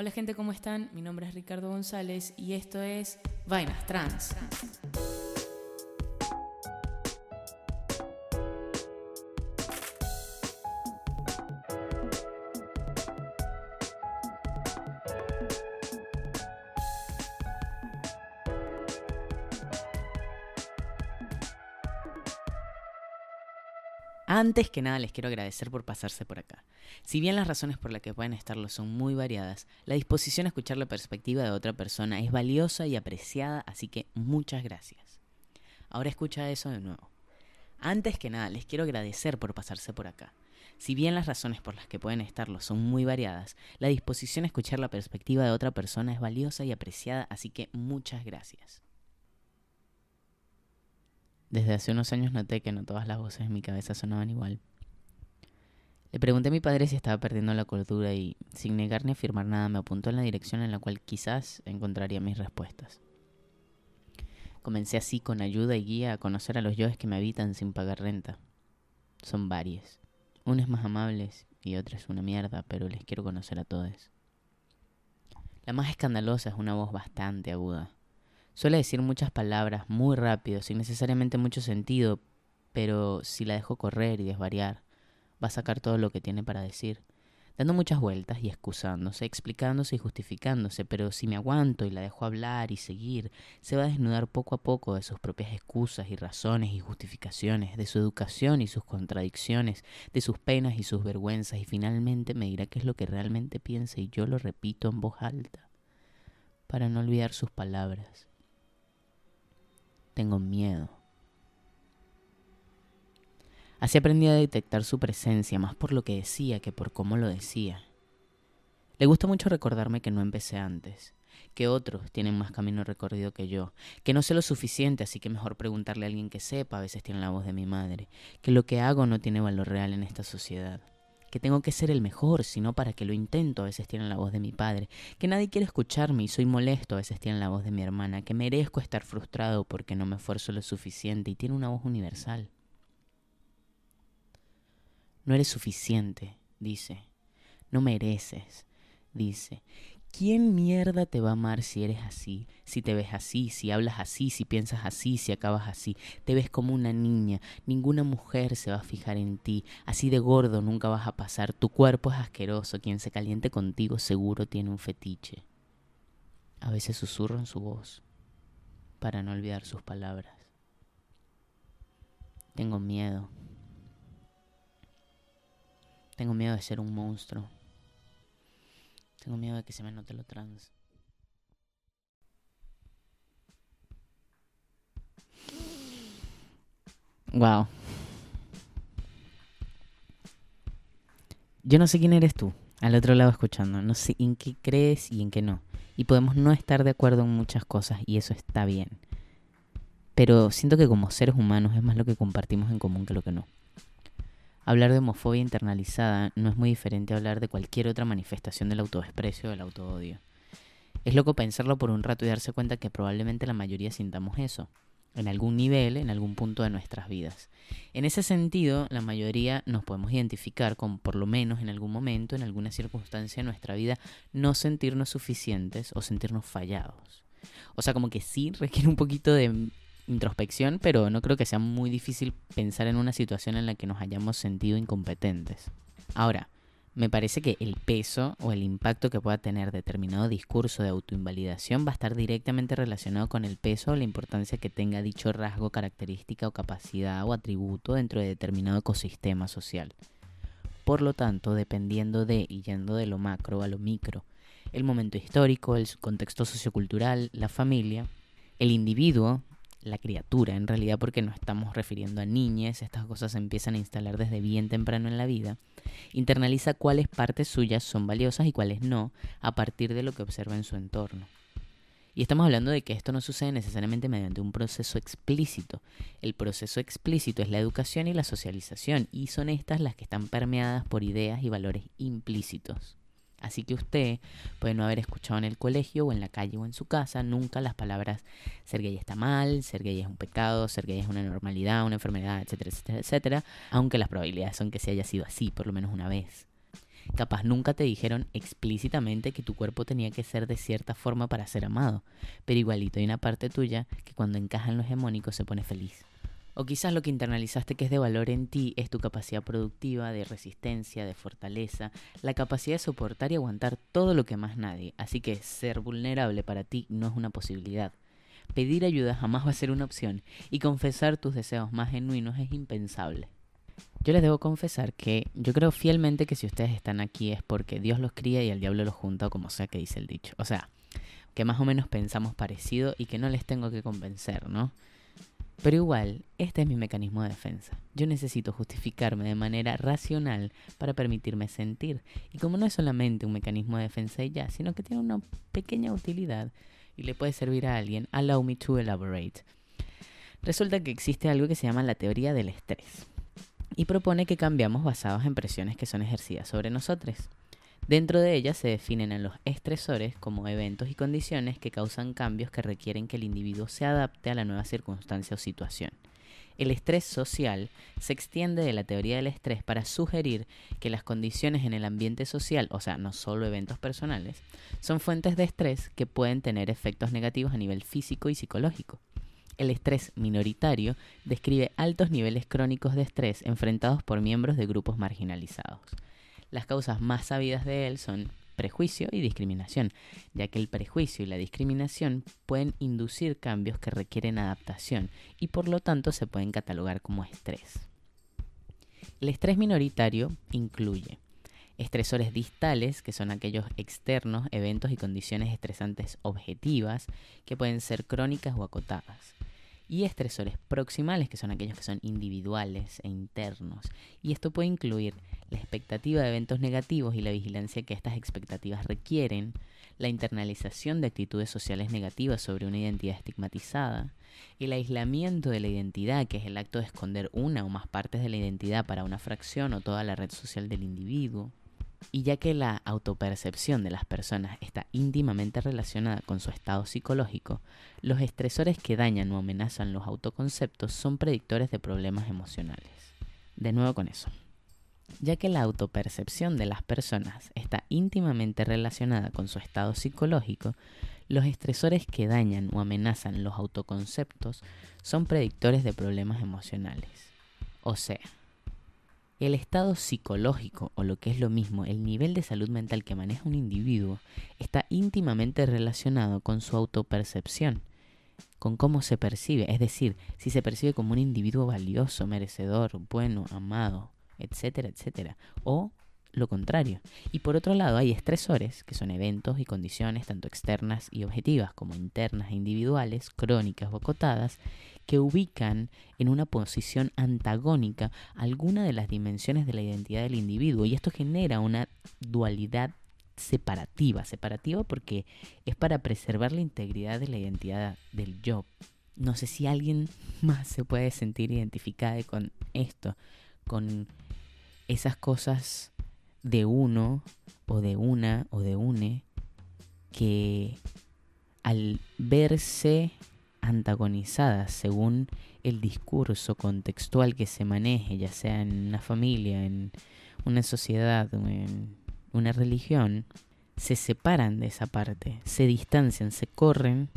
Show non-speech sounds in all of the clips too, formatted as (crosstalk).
Hola gente, ¿cómo están? Mi nombre es Ricardo González y esto es Vainas Trans. Antes que nada les quiero agradecer por pasarse por acá. Si bien las razones por las que pueden estarlo son muy variadas, la disposición a escuchar la perspectiva de otra persona es valiosa y apreciada, así que muchas gracias. Ahora escucha eso de nuevo. Antes que nada les quiero agradecer por pasarse por acá. Si bien las razones por las que pueden estarlo son muy variadas, la disposición a escuchar la perspectiva de otra persona es valiosa y apreciada, así que muchas gracias. Desde hace unos años noté que no todas las voces en mi cabeza sonaban igual. Le pregunté a mi padre si estaba perdiendo la cordura y, sin negar ni afirmar nada, me apuntó en la dirección en la cual quizás encontraría mis respuestas. Comencé así, con ayuda y guía, a conocer a los yoes que me habitan sin pagar renta. Son varios. Unos más amables y otros una mierda, pero les quiero conocer a todos. La más escandalosa es una voz bastante aguda, Suele decir muchas palabras muy rápido, sin necesariamente mucho sentido, pero si la dejo correr y desvariar, va a sacar todo lo que tiene para decir, dando muchas vueltas y excusándose, explicándose y justificándose, pero si me aguanto y la dejo hablar y seguir, se va a desnudar poco a poco de sus propias excusas y razones y justificaciones, de su educación y sus contradicciones, de sus penas y sus vergüenzas, y finalmente me dirá qué es lo que realmente piensa y yo lo repito en voz alta, para no olvidar sus palabras tengo miedo. Así aprendí a detectar su presencia, más por lo que decía que por cómo lo decía. Le gusta mucho recordarme que no empecé antes, que otros tienen más camino recorrido que yo, que no sé lo suficiente, así que mejor preguntarle a alguien que sepa, a veces tiene la voz de mi madre, que lo que hago no tiene valor real en esta sociedad que tengo que ser el mejor, sino para que lo intento, a veces tienen la voz de mi padre, que nadie quiere escucharme y soy molesto, a veces tienen la voz de mi hermana, que merezco estar frustrado porque no me esfuerzo lo suficiente y tiene una voz universal. No eres suficiente, dice. No mereces, dice. ¿Quién mierda te va a amar si eres así? Si te ves así, si hablas así, si piensas así, si acabas así. Te ves como una niña. Ninguna mujer se va a fijar en ti. Así de gordo nunca vas a pasar. Tu cuerpo es asqueroso. Quien se caliente contigo seguro tiene un fetiche. A veces susurro en su voz para no olvidar sus palabras. Tengo miedo. Tengo miedo de ser un monstruo. Tengo miedo de que se me note lo trans. Wow. Yo no sé quién eres tú, al otro lado escuchando. No sé en qué crees y en qué no. Y podemos no estar de acuerdo en muchas cosas y eso está bien. Pero siento que como seres humanos es más lo que compartimos en común que lo que no. Hablar de homofobia internalizada no es muy diferente a hablar de cualquier otra manifestación del autodesprecio o del autoodio. Es loco pensarlo por un rato y darse cuenta que probablemente la mayoría sintamos eso, en algún nivel, en algún punto de nuestras vidas. En ese sentido, la mayoría nos podemos identificar con, por lo menos en algún momento, en alguna circunstancia de nuestra vida, no sentirnos suficientes o sentirnos fallados. O sea, como que sí requiere un poquito de introspección, pero no creo que sea muy difícil pensar en una situación en la que nos hayamos sentido incompetentes. Ahora, me parece que el peso o el impacto que pueda tener determinado discurso de autoinvalidación va a estar directamente relacionado con el peso o la importancia que tenga dicho rasgo, característica o capacidad o atributo dentro de determinado ecosistema social. Por lo tanto, dependiendo de y yendo de lo macro a lo micro, el momento histórico, el contexto sociocultural, la familia, el individuo la criatura, en realidad porque no estamos refiriendo a niñas, estas cosas se empiezan a instalar desde bien temprano en la vida, internaliza cuáles partes suyas son valiosas y cuáles no, a partir de lo que observa en su entorno. Y estamos hablando de que esto no sucede necesariamente mediante un proceso explícito. El proceso explícito es la educación y la socialización, y son estas las que están permeadas por ideas y valores implícitos. Así que usted puede no haber escuchado en el colegio o en la calle o en su casa nunca las palabras ser gay está mal, ser gay es un pecado, ser gay es una normalidad, una enfermedad, etcétera, etcétera, etcétera, aunque las probabilidades son que se haya sido así por lo menos una vez. Capaz nunca te dijeron explícitamente que tu cuerpo tenía que ser de cierta forma para ser amado, pero igualito hay una parte tuya que cuando encaja en lo se pone feliz. O quizás lo que internalizaste que es de valor en ti es tu capacidad productiva, de resistencia, de fortaleza, la capacidad de soportar y aguantar todo lo que más nadie. Así que ser vulnerable para ti no es una posibilidad. Pedir ayuda jamás va a ser una opción y confesar tus deseos más genuinos es impensable. Yo les debo confesar que yo creo fielmente que si ustedes están aquí es porque Dios los cría y el diablo los junta, como sea que dice el dicho. O sea, que más o menos pensamos parecido y que no les tengo que convencer, ¿no? Pero igual, este es mi mecanismo de defensa. Yo necesito justificarme de manera racional para permitirme sentir. Y como no es solamente un mecanismo de defensa y ya, sino que tiene una pequeña utilidad y le puede servir a alguien, allow me to elaborate. Resulta que existe algo que se llama la teoría del estrés. Y propone que cambiamos basados en presiones que son ejercidas sobre nosotros. Dentro de ellas se definen a los estresores como eventos y condiciones que causan cambios que requieren que el individuo se adapte a la nueva circunstancia o situación. El estrés social se extiende de la teoría del estrés para sugerir que las condiciones en el ambiente social, o sea, no solo eventos personales, son fuentes de estrés que pueden tener efectos negativos a nivel físico y psicológico. El estrés minoritario describe altos niveles crónicos de estrés enfrentados por miembros de grupos marginalizados. Las causas más sabidas de él son prejuicio y discriminación, ya que el prejuicio y la discriminación pueden inducir cambios que requieren adaptación y por lo tanto se pueden catalogar como estrés. El estrés minoritario incluye estresores distales, que son aquellos externos, eventos y condiciones estresantes objetivas, que pueden ser crónicas o acotadas y estresores proximales, que son aquellos que son individuales e internos. Y esto puede incluir la expectativa de eventos negativos y la vigilancia que estas expectativas requieren, la internalización de actitudes sociales negativas sobre una identidad estigmatizada, el aislamiento de la identidad, que es el acto de esconder una o más partes de la identidad para una fracción o toda la red social del individuo, y ya que la autopercepción de las personas está íntimamente relacionada con su estado psicológico, los estresores que dañan o amenazan los autoconceptos son predictores de problemas emocionales. De nuevo con eso. Ya que la autopercepción de las personas está íntimamente relacionada con su estado psicológico, los estresores que dañan o amenazan los autoconceptos son predictores de problemas emocionales. O sea, el estado psicológico, o lo que es lo mismo, el nivel de salud mental que maneja un individuo, está íntimamente relacionado con su autopercepción, con cómo se percibe, es decir, si se percibe como un individuo valioso, merecedor, bueno, amado, etcétera, etcétera, o lo contrario. Y por otro lado hay estresores, que son eventos y condiciones tanto externas y objetivas como internas e individuales, crónicas o acotadas, que ubican en una posición antagónica alguna de las dimensiones de la identidad del individuo y esto genera una dualidad separativa, separativa porque es para preservar la integridad de la identidad del yo. No sé si alguien (laughs) más se puede sentir identificado con esto, con esas cosas de uno o de una o de une que al verse antagonizadas según el discurso contextual que se maneje, ya sea en una familia, en una sociedad, en una religión, se separan de esa parte, se distancian, se corren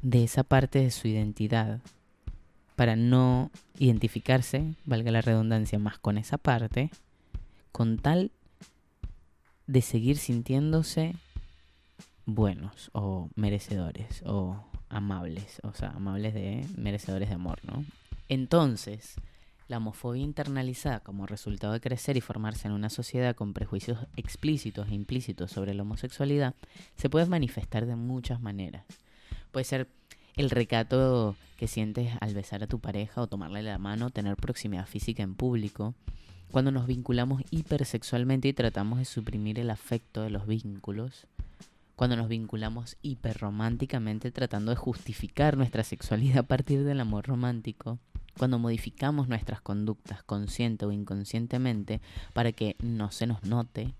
de esa parte de su identidad para no identificarse, valga la redundancia, más con esa parte, con tal de seguir sintiéndose buenos o merecedores o amables, o sea, amables de merecedores de amor, ¿no? Entonces, la homofobia internalizada como resultado de crecer y formarse en una sociedad con prejuicios explícitos e implícitos sobre la homosexualidad se puede manifestar de muchas maneras. Puede ser el recato que sientes al besar a tu pareja o tomarle la mano, tener proximidad física en público, cuando nos vinculamos hipersexualmente y tratamos de suprimir el afecto de los vínculos, cuando nos vinculamos hiperrománticamente tratando de justificar nuestra sexualidad a partir del amor romántico, cuando modificamos nuestras conductas consciente o inconscientemente para que no se nos note,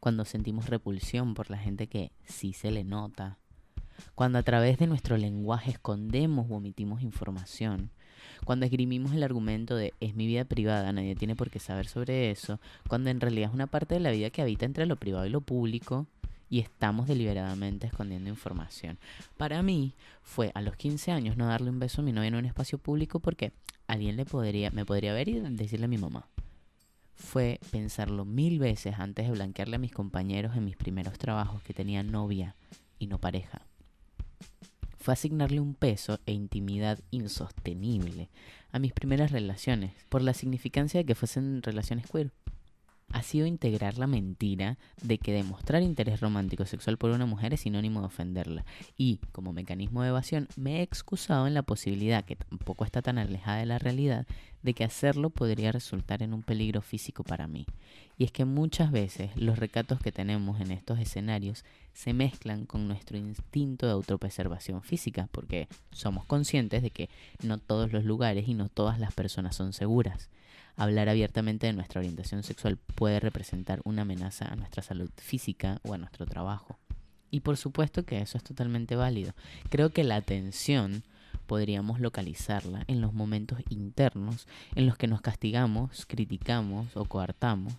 cuando sentimos repulsión por la gente que sí se le nota, cuando a través de nuestro lenguaje escondemos o omitimos información, Cuando esgrimimos el argumento de es mi vida privada, nadie tiene por qué saber sobre eso, cuando en realidad es una parte de la vida que habita entre lo privado y lo público y estamos deliberadamente escondiendo información. Para mí fue a los 15 años no darle un beso a mi novia en un espacio público porque alguien le podría, me podría ver y decirle a mi mamá fue pensarlo mil veces antes de blanquearle a mis compañeros en mis primeros trabajos que tenía novia y no pareja. Fue asignarle un peso e intimidad insostenible a mis primeras relaciones por la significancia de que fuesen relaciones queer ha sido integrar la mentira de que demostrar interés romántico sexual por una mujer es sinónimo de ofenderla. Y, como mecanismo de evasión, me he excusado en la posibilidad, que tampoco está tan alejada de la realidad, de que hacerlo podría resultar en un peligro físico para mí. Y es que muchas veces los recatos que tenemos en estos escenarios se mezclan con nuestro instinto de autopreservación física, porque somos conscientes de que no todos los lugares y no todas las personas son seguras hablar abiertamente de nuestra orientación sexual puede representar una amenaza a nuestra salud física o a nuestro trabajo. Y por supuesto que eso es totalmente válido. Creo que la atención podríamos localizarla en los momentos internos en los que nos castigamos, criticamos o coartamos,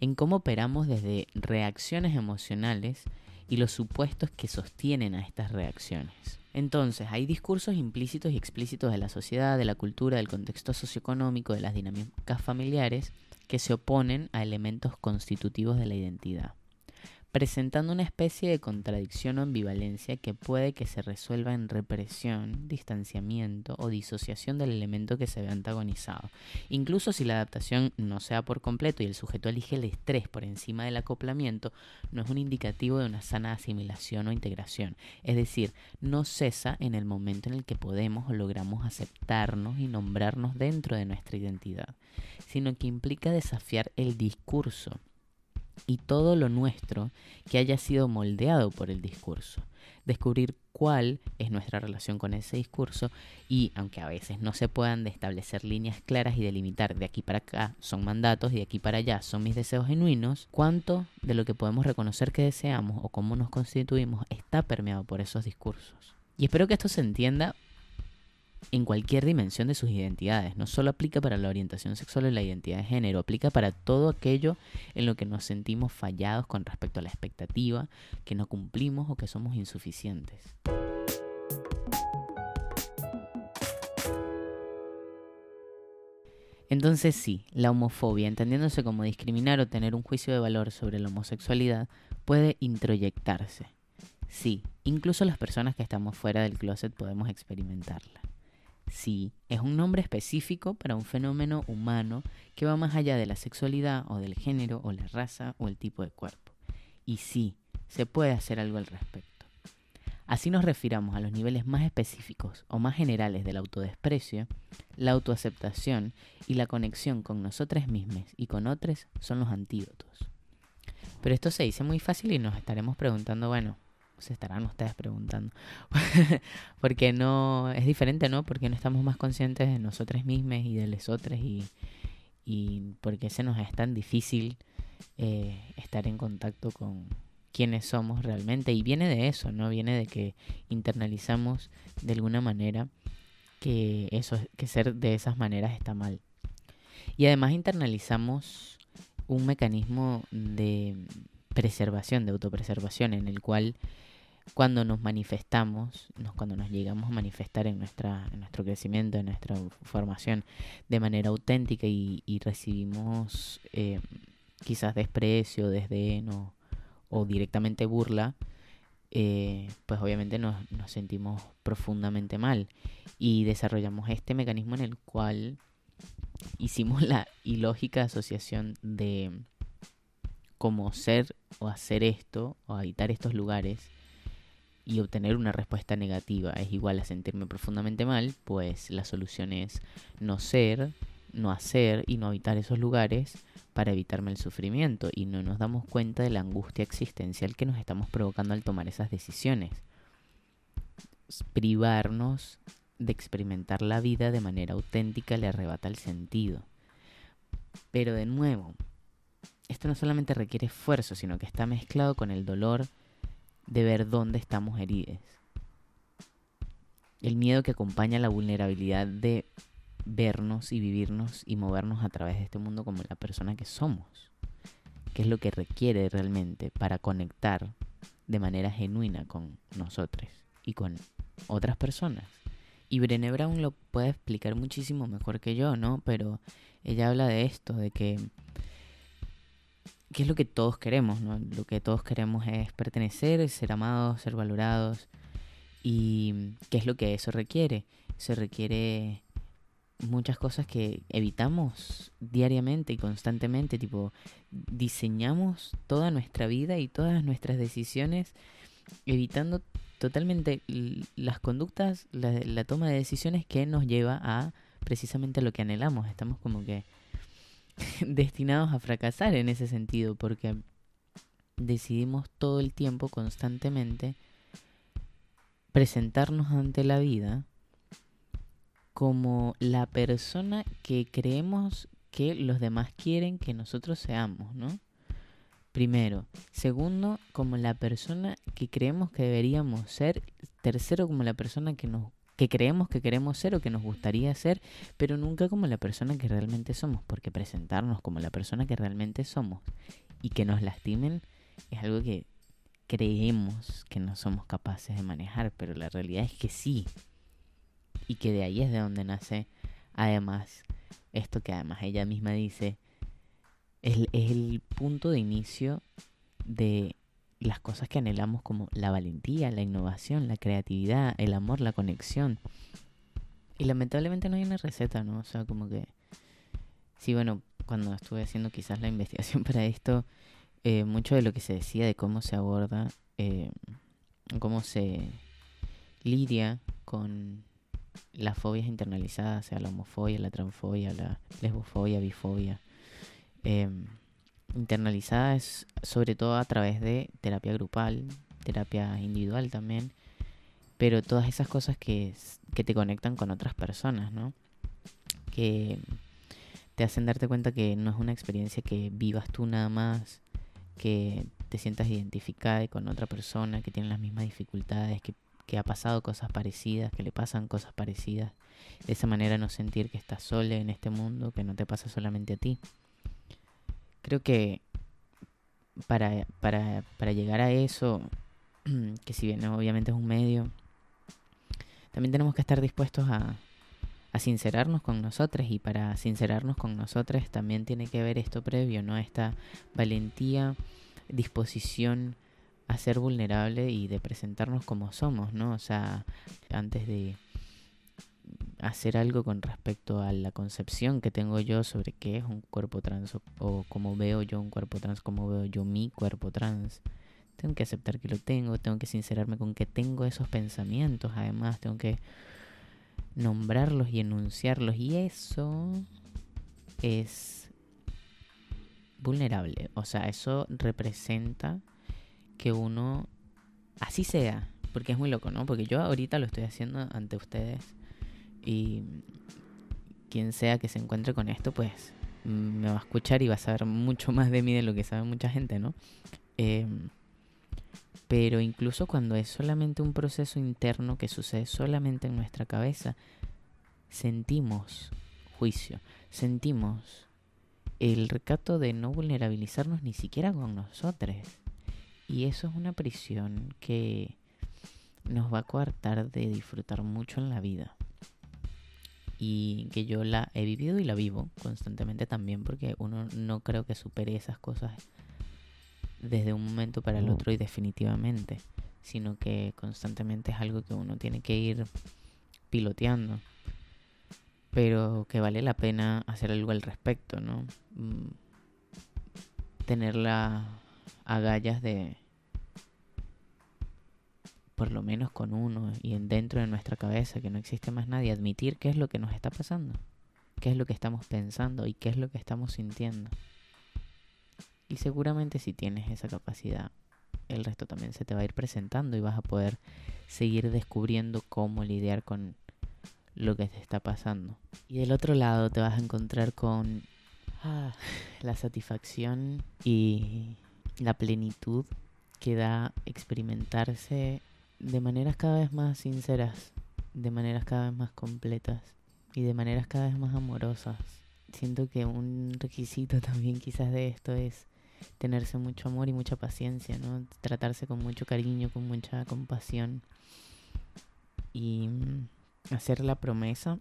en cómo operamos desde reacciones emocionales y los supuestos que sostienen a estas reacciones. Entonces, hay discursos implícitos y explícitos de la sociedad, de la cultura, del contexto socioeconómico, de las dinámicas familiares que se oponen a elementos constitutivos de la identidad presentando una especie de contradicción o ambivalencia que puede que se resuelva en represión, distanciamiento o disociación del elemento que se ve antagonizado. Incluso si la adaptación no sea por completo y el sujeto elige el estrés por encima del acoplamiento, no es un indicativo de una sana asimilación o integración. Es decir, no cesa en el momento en el que podemos o logramos aceptarnos y nombrarnos dentro de nuestra identidad, sino que implica desafiar el discurso y todo lo nuestro que haya sido moldeado por el discurso. Descubrir cuál es nuestra relación con ese discurso y, aunque a veces no se puedan establecer líneas claras y delimitar de aquí para acá son mandatos y de aquí para allá son mis deseos genuinos, cuánto de lo que podemos reconocer que deseamos o cómo nos constituimos está permeado por esos discursos. Y espero que esto se entienda en cualquier dimensión de sus identidades. No solo aplica para la orientación sexual o la identidad de género, aplica para todo aquello en lo que nos sentimos fallados con respecto a la expectativa, que no cumplimos o que somos insuficientes. Entonces sí, la homofobia, entendiéndose como discriminar o tener un juicio de valor sobre la homosexualidad, puede introyectarse. Sí, incluso las personas que estamos fuera del closet podemos experimentarla. Sí, es un nombre específico para un fenómeno humano que va más allá de la sexualidad o del género o la raza o el tipo de cuerpo. Y sí, se puede hacer algo al respecto. Así nos refiramos a los niveles más específicos o más generales del autodesprecio, la autoaceptación y la conexión con nosotros mismos y con otros son los antídotos. Pero esto se dice muy fácil y nos estaremos preguntando, bueno, se estarán ustedes preguntando. (laughs) porque no, es diferente, ¿no? Porque no estamos más conscientes de nosotros mismos y de los otros y, y porque se nos es tan difícil eh, estar en contacto con quiénes somos realmente. Y viene de eso, ¿no? Viene de que internalizamos de alguna manera que eso, que ser de esas maneras está mal. Y además internalizamos un mecanismo de preservación, de autopreservación, en el cual cuando nos manifestamos, cuando nos llegamos a manifestar en, nuestra, en nuestro crecimiento, en nuestra formación de manera auténtica y, recibimos eh, quizás desprecio, desdén o, directamente burla, eh, pues obviamente nos, nos, sentimos profundamente mal. Y desarrollamos este mecanismo en el cual hicimos la ilógica asociación de cómo ser o hacer esto o habitar estos lugares y obtener una respuesta negativa es igual a sentirme profundamente mal, pues la solución es no ser, no hacer y no habitar esos lugares para evitarme el sufrimiento y no nos damos cuenta de la angustia existencial que nos estamos provocando al tomar esas decisiones. Privarnos de experimentar la vida de manera auténtica le arrebata el sentido. Pero de nuevo, esto no solamente requiere esfuerzo, sino que está mezclado con el dolor de ver dónde estamos heridos. El miedo que acompaña la vulnerabilidad de vernos y vivirnos y movernos a través de este mundo como la persona que somos. ¿Qué es lo que requiere realmente para conectar de manera genuina con nosotros y con otras personas? Y Brené Brown lo puede explicar muchísimo mejor que yo, ¿no? Pero ella habla de esto, de que ¿qué es lo que todos queremos, ¿no? Lo que todos queremos es pertenecer, ser amados, ser valorados. ¿Y qué es lo que eso requiere? Se requiere muchas cosas que evitamos diariamente y constantemente, tipo, diseñamos toda nuestra vida y todas nuestras decisiones evitando totalmente las conductas, la, toma de decisiones que nos lleva a precisamente lo que anhelamos. Estamos como que (laughs) destinados a fracasar en ese sentido porque decidimos todo el tiempo, constantemente, presentarnos ante la vida como la persona que creemos que los demás quieren que nosotros seamos, ¿no? Primero. Segundo, como la persona que creemos que deberíamos ser. Tercero, como la persona que nos que creemos que queremos ser o que nos gustaría ser, pero nunca como la persona que realmente somos, porque presentarnos como la persona que realmente somos y que nos lastimen es algo que creemos que no somos capaces de manejar, pero la realidad es que sí. Y que de ahí es de donde nace, además, esto que además ella misma dice, es, es el punto de inicio de las cosas que anhelamos como la valentía, la innovación, la creatividad, el amor, la conexión. Y lamentablemente no hay una receta, ¿no? O sea, como que... Sí, bueno, cuando estuve haciendo quizás la investigación (laughs) para esto, eh, mucho de lo que se decía de cómo se aborda, eh, cómo se lidia con las fobias internalizadas, sea la homofobia, la transfobia, la lesbofobia, bifobia. Eh, internalizada es sobre todo a través de terapia grupal, terapia individual también, pero todas esas cosas que, que te conectan con otras personas, ¿no? Que te hacen darte cuenta que no es una experiencia que vivas tú nada más, que te sientas identificada con otra persona que tiene las mismas dificultades, que, que ha pasado cosas parecidas, que le pasan cosas parecidas. De esa manera no sentir que estás sola en este mundo, que no te pasa solamente a ti. Creo que para, para, para llegar a eso, (clears throat) que si bien obviamente es un medio, también tenemos que estar dispuestos a, a sincerarnos con nosotros y para sincerarnos con nosotros también tiene que ver esto previo, ¿no? Esta valentía, disposición a ser vulnerable y de presentarnos como somos, ¿no? O sea, antes de hacer algo con respecto a la concepción que tengo yo sobre qué es un cuerpo trans o, cómo veo yo un cuerpo trans, cómo veo yo mi cuerpo trans. Tengo que aceptar que lo tengo, tengo que sincerarme con que tengo esos pensamientos, además tengo que nombrarlos y enunciarlos y eso es vulnerable, o sea, eso representa que uno así sea, porque es muy loco, ¿no? Porque yo ahorita lo estoy haciendo ante ustedes y quien sea que se encuentre con esto, pues me va a escuchar y va a saber mucho más de mí de lo que sabe mucha gente, ¿no? Em, pero incluso cuando es solamente un proceso interno que sucede solamente en nuestra cabeza, sentimos juicio, sentimos el recato de no vulnerabilizarnos ni siquiera con nosotros. Y eso es una prisión que nos va a coartar de disfrutar mucho en la vida y que yo la he vivido y la vivo constantemente también porque uno no creo que supere esas cosas desde un momento para el otro y definitivamente, sino que constantemente es algo que uno tiene que ir piloteando, pero que vale la pena hacer algo al respecto, ¿no? Mm, tener las agallas de por lo menos con uno y en dentro de nuestra cabeza que no existe más nadie, admitir qué es lo que nos está pasando, qué es lo que estamos pensando y qué es lo que estamos sintiendo. Y seguramente si tienes esa capacidad, el resto también se te va a ir presentando y vas a poder seguir descubriendo cómo lidiar con lo que te está pasando. Y del otro lado te vas a encontrar con ah, la satisfacción y la plenitud que da experimentarse de maneras cada vez más sinceras, de maneras cada vez más completas y de maneras cada vez más amorosas. Siento que un requisito (laughs) también quizás de esto es tenerse mucho amor y mucha paciencia, ¿no? Tratarse con mucho cariño, con mucha compasión y mm, hacer la promesa,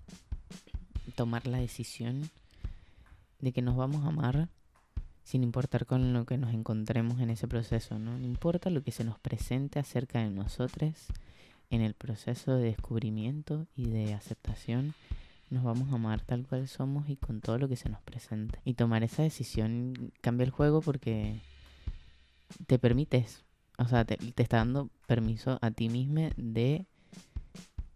tomar la decisión de que nos vamos a amar sin importar con lo que nos encontremos en ese proceso, ¿no? No importa lo que se nos presente acerca de nosotros en el proceso de descubrimiento y de aceptación, nos vamos a amar tal cual somos y con todo lo que se nos presente. Y tomar esa decisión cambia el juego porque te permites, o sea, te, está dando permiso a ti mismo de,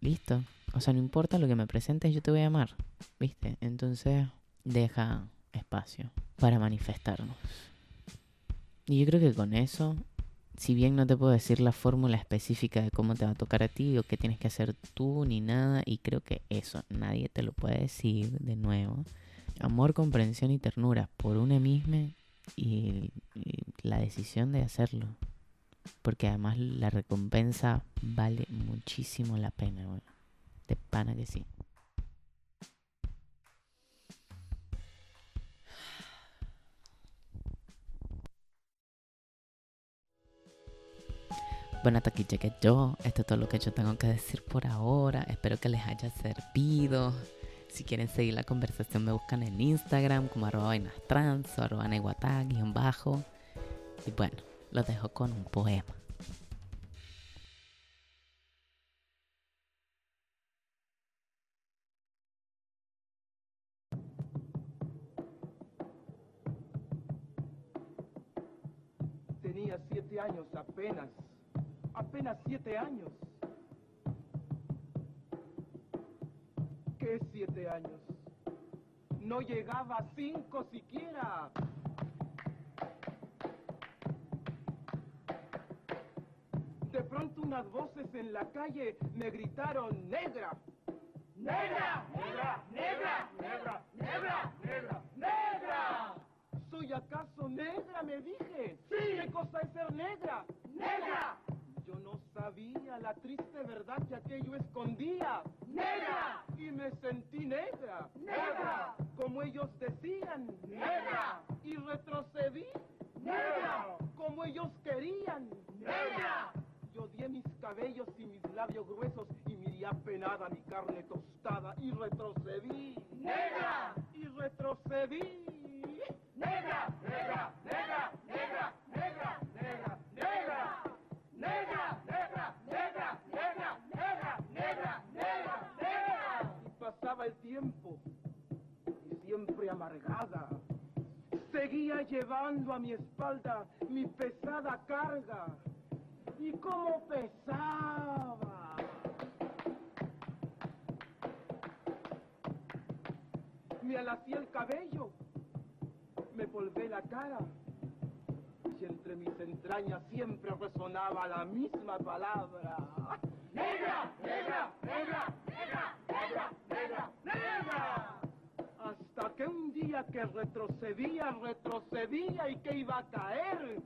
listo, o sea, no importa lo que me presentes, yo te voy a amar, ¿viste? Entonces, deja espacio para manifestarnos. Y yo creo que con eso, si bien no te puedo decir la fórmula específica de cómo te va a tocar a ti o qué tienes que hacer tú ni nada, y creo que eso nadie te lo puede decir de nuevo. Amor, comprensión y ternura por una misma y, la decisión de hacerlo. Porque además la recompensa vale muchísimo la pena, De pana que sí. Bueno, hasta aquí llegué yo. Esto es todo lo que yo tengo que decir por ahora. Espero que les haya servido. Si quieren seguir la conversación, me buscan en Instagram como arroba o arroba guion bajo. Y bueno, los dejo con un poema. Tenía siete años apenas apenas siete años. ¿Qué siete años? No llegaba a cinco siquiera. De pronto unas voces en la calle me gritaron, negra. ¡Negra! ¡Negra! ¡Negra! ¡Negra! ¡Negra! ¡Negra! ¡Negra! ¿Soy acaso negra? Me dije. Sí. ¿Qué cosa es ser negra? ¡Negra! Sabía la triste verdad que aquello escondía. ¡Negra! Y me sentí negra. ¡Negra! Como ellos decían. ¡Negra! Y retrocedí. ¡Negra! Como ellos querían. ¡Negra! Yo di mis cabellos y mis labios gruesos y miré apenada mi carne tostada y retrocedí. ¡Negra! Y retrocedí. ¡Negra! ¡Negra! ¡Negra! ¡Negra! ¡Negra! ¡Negra! Y siempre amargada. Seguía llevando a mi espalda mi pesada carga. ¿Y cómo pesaba? Me alacía el cabello, me polvé la cara y entre mis entrañas siempre resonaba la misma palabra. ¡Negra! ¡Negra! ¡Negra! ¡Negra! Hasta que un día que retrocedía, retrocedía y que iba a caer.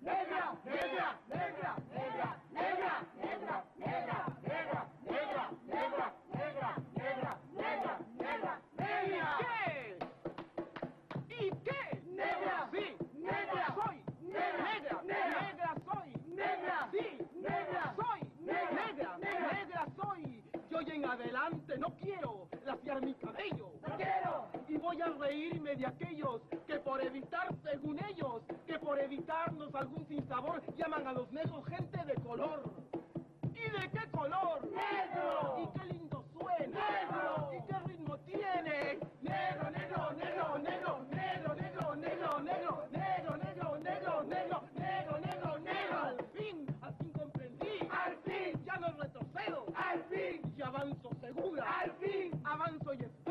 ¡Negra, negra, negra, negra, negra, negra, negra! Reírme de aquellos que por evitar, según ellos, que por evitarnos algún sinsabor llaman a los negros gente de color. ¿Y de qué color? Negro. ¿Y qué lindo suena? Negro. ¿Y qué ritmo tiene? Negro, negro, negro, negro, negro, negro, negro, negro, negro, negro, negro, negro, negro, negro, negro. Al fin, al fin comprendí. Al fin, ya no retrocedo. Al fin, y avanzo segura. Al fin, avanzo y espero.